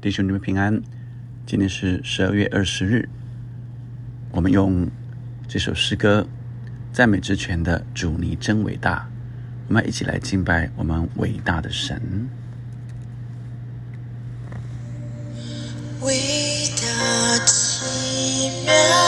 弟兄姊妹平安，今天是十二月二十日，我们用这首诗歌赞美之泉的主，你真伟大，我们一起来敬拜我们伟大的神。伟大奇妙。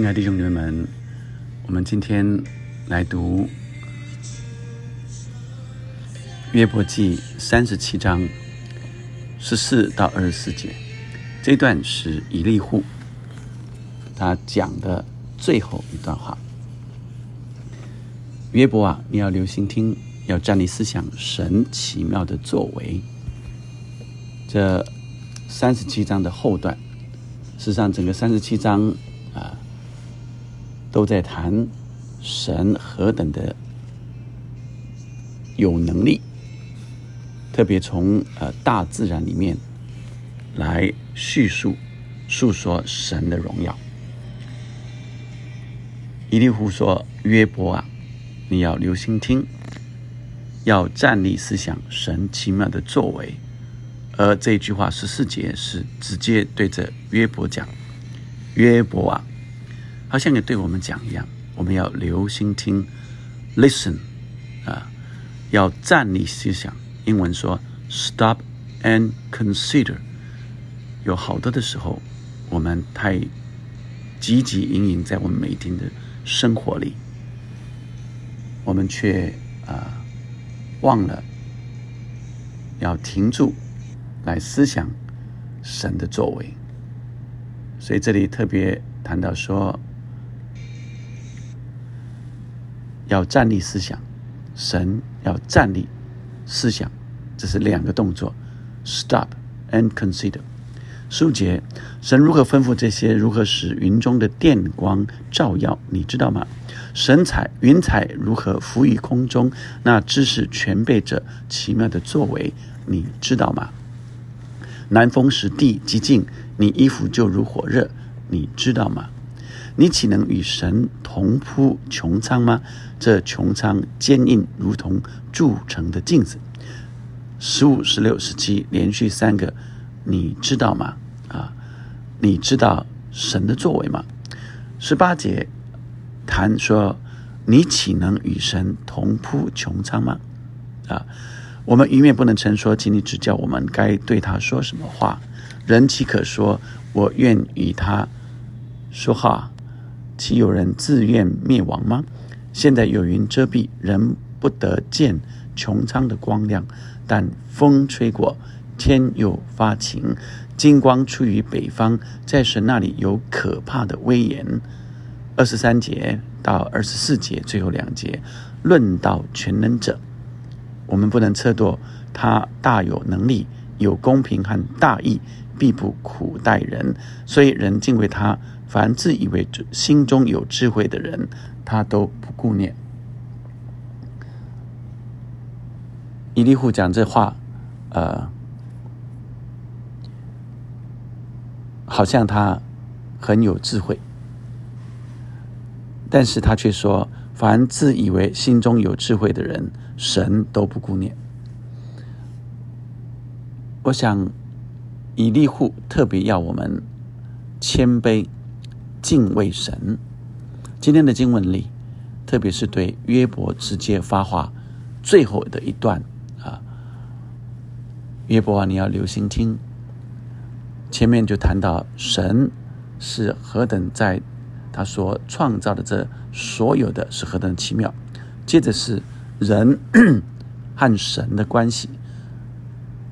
亲爱的弟兄姊妹们，我们今天来读约伯记三十七章十四到二十四节，这段是以利户他讲的最后一段话。约伯啊，你要留心听，要站立思想神奇妙的作为。这三十七章的后段，事实上整个三十七章，都在谈神何等的有能力，特别从呃大自然里面来叙述、诉说神的荣耀。伊利胡说：“约伯啊，你要留心听，要站立思想神奇妙的作为。”而这句话十四节是直接对着约伯讲：“约伯啊，好像也对我们讲一样，我们要留心听，listen 啊，要站立思想。英文说 stop and consider。有好多的时候，我们太汲汲营营在我们每天的生活里，我们却啊忘了要停住来思想神的作为。所以这里特别谈到说，要站立思想，神要站立思想，这是两个动作，stop and consider。书节，神如何吩咐这些？如何使云中的电光照耀？你知道吗？神彩云彩如何浮于空中？那知识全备着奇妙的作为，你知道吗？南风使地极静，你衣服就如火热，你知道吗？你岂能与神同铺穹苍吗？这穹苍坚硬，如同铸成的镜子。十五、十六、十七，连续三个，你知道吗？啊，你知道神的作为吗？十八节谈说，你岂能与神同铺穹苍吗？啊，我们愚昧不能成说，请你指教我们该对他说什么话。人岂可说我愿与他说话？岂有人自愿灭亡吗？现在有云遮蔽，人不得见穹苍的光亮。但风吹过，天又发晴，金光出于北方，在神那里有可怕的威严。二十三节到二十四节，最后两节论到全能者，我们不能测度他大有能力、有公平和大义，必不苦待人，所以人敬畏他。凡自以为心中有智慧的人，他都不顾念。伊利户讲这话，呃，好像他很有智慧，但是他却说：凡自以为心中有智慧的人，神都不顾念。我想，以利户特别要我们谦卑。敬畏神。今天的经文里，特别是对约伯直接发话最后的一段啊，约伯啊，你要留心听。前面就谈到神是何等在他所创造的这所有的是何等奇妙，接着是人 和神的关系，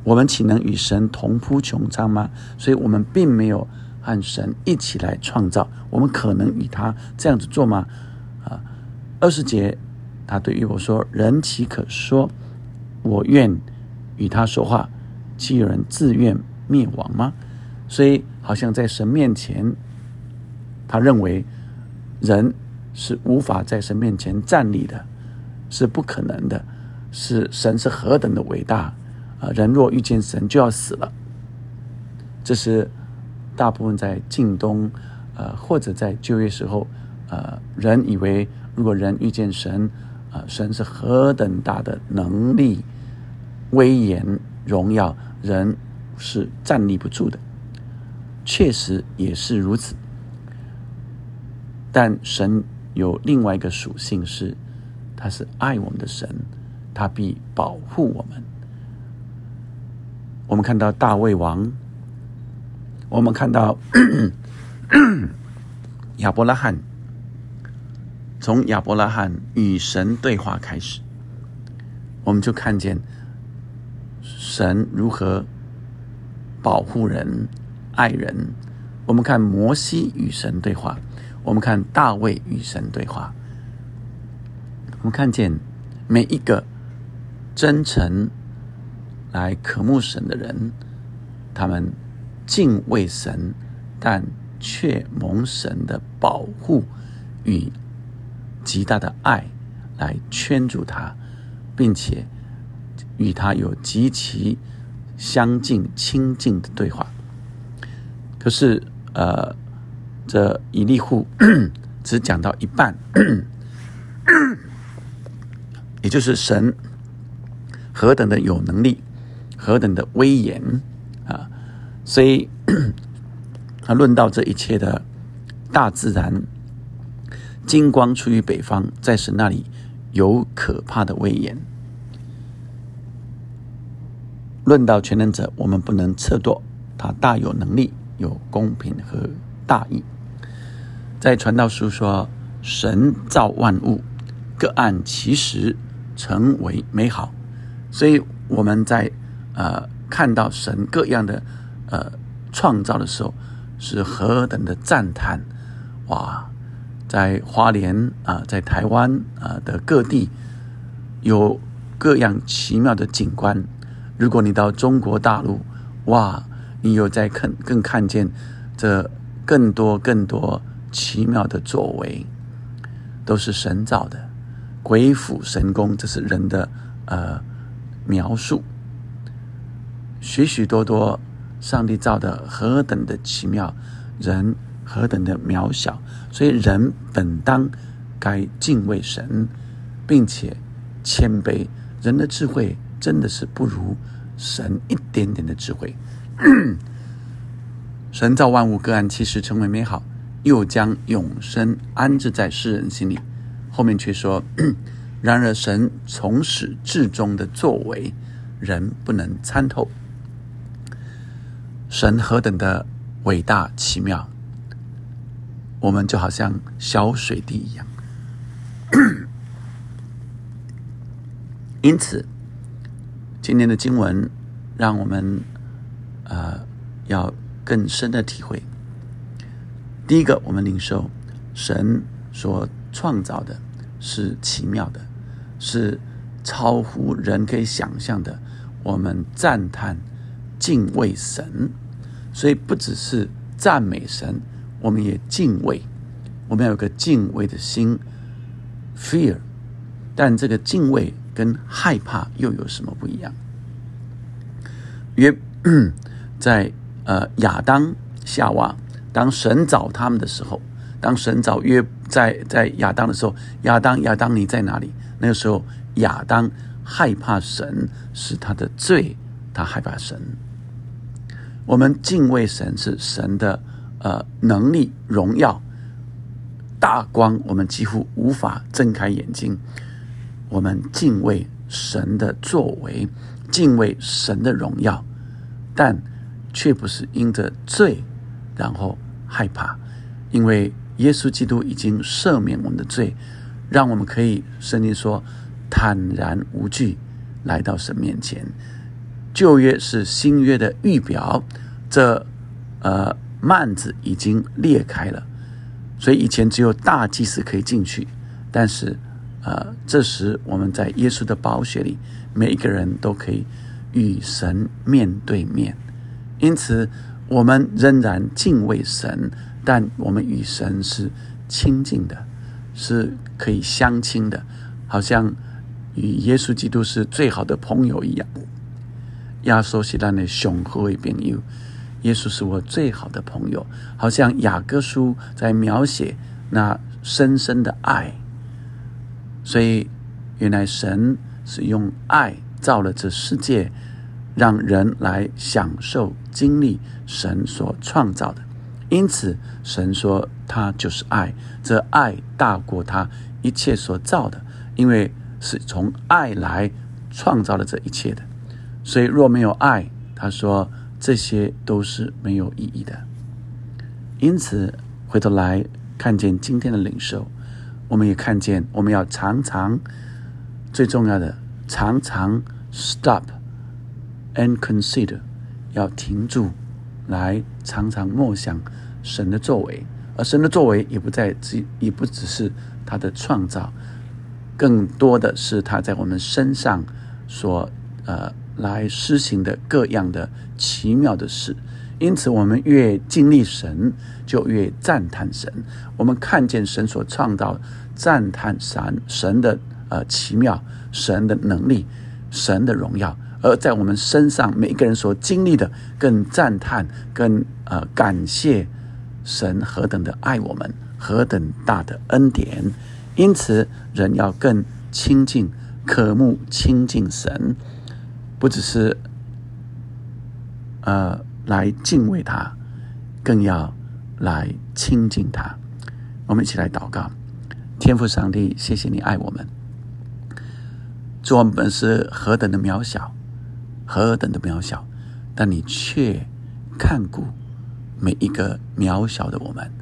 我们岂能与神同铺穹苍吗？所以我们并没有。和神一起来创造，我们可能与他这样子做吗？啊，二十节，他对于我说：“人岂可说，我愿与他说话？岂有人自愿灭亡吗？”所以，好像在神面前，他认为人是无法在神面前站立的，是不可能的。是神是何等的伟大啊！人若遇见神，就要死了。这是。大部分在近东，呃，或者在就业时候，呃，人以为如果人遇见神，啊，神是何等大的能力、威严、荣耀，人是站立不住的。确实也是如此。但神有另外一个属性是，他是爱我们的神，他必保护我们。我们看到大卫王。我们看到 亚伯拉罕，从亚伯拉罕与神对话开始，我们就看见神如何保护人、爱人。我们看摩西与神对话，我们看大卫与神对话，我们看见每一个真诚来渴慕神的人，他们。敬畏神，但却蒙神的保护与极大的爱来圈住他，并且与他有极其相近亲近的对话。可是，呃，这以利户 只讲到一半，也就是神何等的有能力，何等的威严！所以，他论到这一切的大自然，金光出于北方，在神那里有可怕的威严。论到全能者，我们不能测度他大有能力、有公平和大义。在传道书说，神造万物，各按其时成为美好。所以我们在呃看到神各样的。呃，创造的时候是何等的赞叹！哇，在花莲啊，在台湾啊的各地有各样奇妙的景观。如果你到中国大陆，哇，你有在看更看见这更多更多奇妙的作为，都是神造的，鬼斧神工，这是人的呃描述，许许多多。上帝造的何等的奇妙，人何等的渺小，所以人本当该敬畏神，并且谦卑。人的智慧真的是不如神一点点的智慧。神造万物各按其时成为美好，又将永生安置在世人心里。后面却说：然而神从始至终的作为，人不能参透。神何等的伟大奇妙！我们就好像小水滴一样。因此，今天的经文让我们呃要更深的体会。第一个，我们领受神所创造的是奇妙的，是超乎人可以想象的。我们赞叹、敬畏神，所以不只是赞美神，我们也敬畏。我们要有个敬畏的心，fear。但这个敬畏。跟害怕又有什么不一样？约 在呃亚当夏娃，当神找他们的时候，当神找约在在亚当的时候，亚当亚当你在哪里？那个时候亚当害怕神是他的罪，他害怕神。我们敬畏神是神的呃能力荣耀大光，我们几乎无法睁开眼睛。我们敬畏神的作为，敬畏神的荣耀，但却不是因着罪，然后害怕，因为耶稣基督已经赦免我们的罪，让我们可以圣经说坦然无惧来到神面前。旧约是新约的预表，这呃幔子已经裂开了，所以以前只有大祭司可以进去，但是。呃，这时我们在耶稣的宝血里，每一个人都可以与神面对面。因此，我们仍然敬畏神，但我们与神是亲近的，是可以相亲的，好像与耶稣基督是最好的朋友一样。亚索西兰的雄厚一朋友，耶稣是我最好的朋友，好像雅各书在描写那深深的爱。所以，原来神是用爱造了这世界，让人来享受、经历神所创造的。因此，神说他就是爱，这爱大过他一切所造的，因为是从爱来创造了这一切的。所以，若没有爱，他说这些都是没有意义的。因此，回头来看见今天的领受。我们也看见，我们要常常最重要的，常常 stop and consider，要停住，来常常默想神的作为，而神的作为也不在只，也不只是他的创造，更多的是他在我们身上所呃来施行的各样的奇妙的事。因此，我们越经历神，就越赞叹神。我们看见神所创造，赞叹神神的呃奇妙，神的能力，神的荣耀。而在我们身上，每一个人所经历的，更赞叹，更呃感谢神何等的爱我们，何等大的恩典。因此，人要更亲近、渴慕亲近神，不只是呃。来敬畏他，更要来亲近他。我们一起来祷告：天父上帝，谢谢你爱我们。主，我们是何等的渺小，何等的渺小，但你却看顾每一个渺小的我们。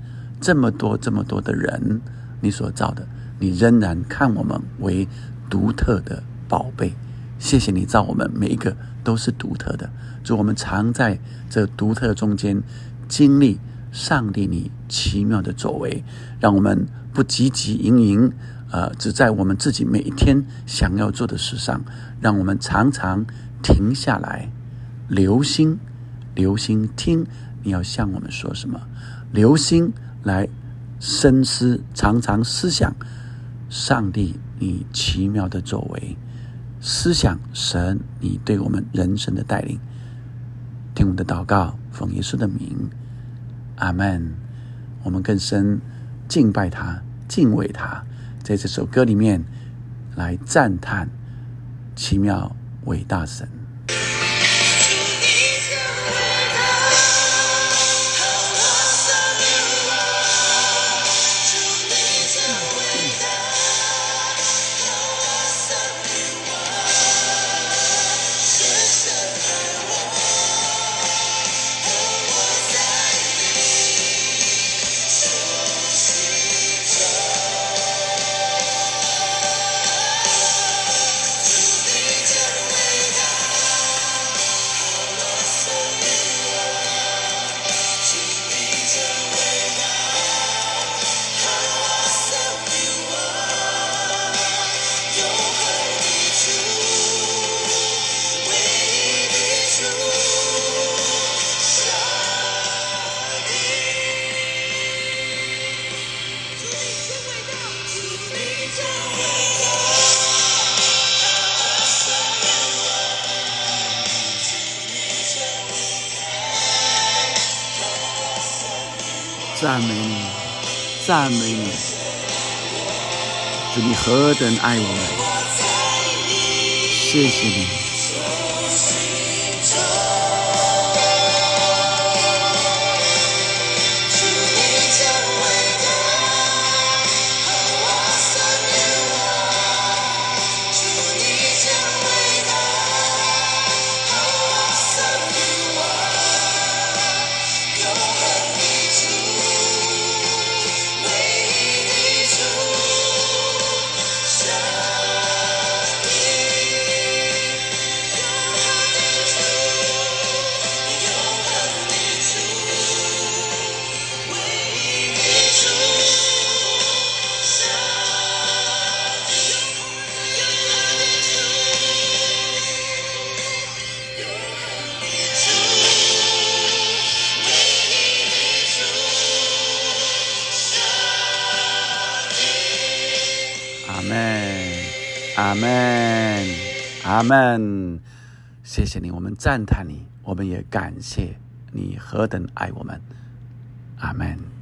这么多这么多的人，你所造的，你仍然看我们为独特的宝贝。谢谢你造我们每一个都是独特的，主我们常在这独特中间经历上帝你奇妙的作为，让我们不汲汲营营，呃，只在我们自己每一天想要做的事上，让我们常常停下来，留心，留心听你要向我们说什么，留心来深思，常常思想上帝你奇妙的作为。思想神，你对我们人生的带领，听我们的祷告，奉耶稣的名，阿门。我们更深敬拜他，敬畏他，在这首歌里面来赞叹奇妙伟大神。赞美你，赞美你，主你何等爱我们，谢谢你。阿门。谢谢你，我们赞叹你，我们也感谢你何等爱我们。阿门。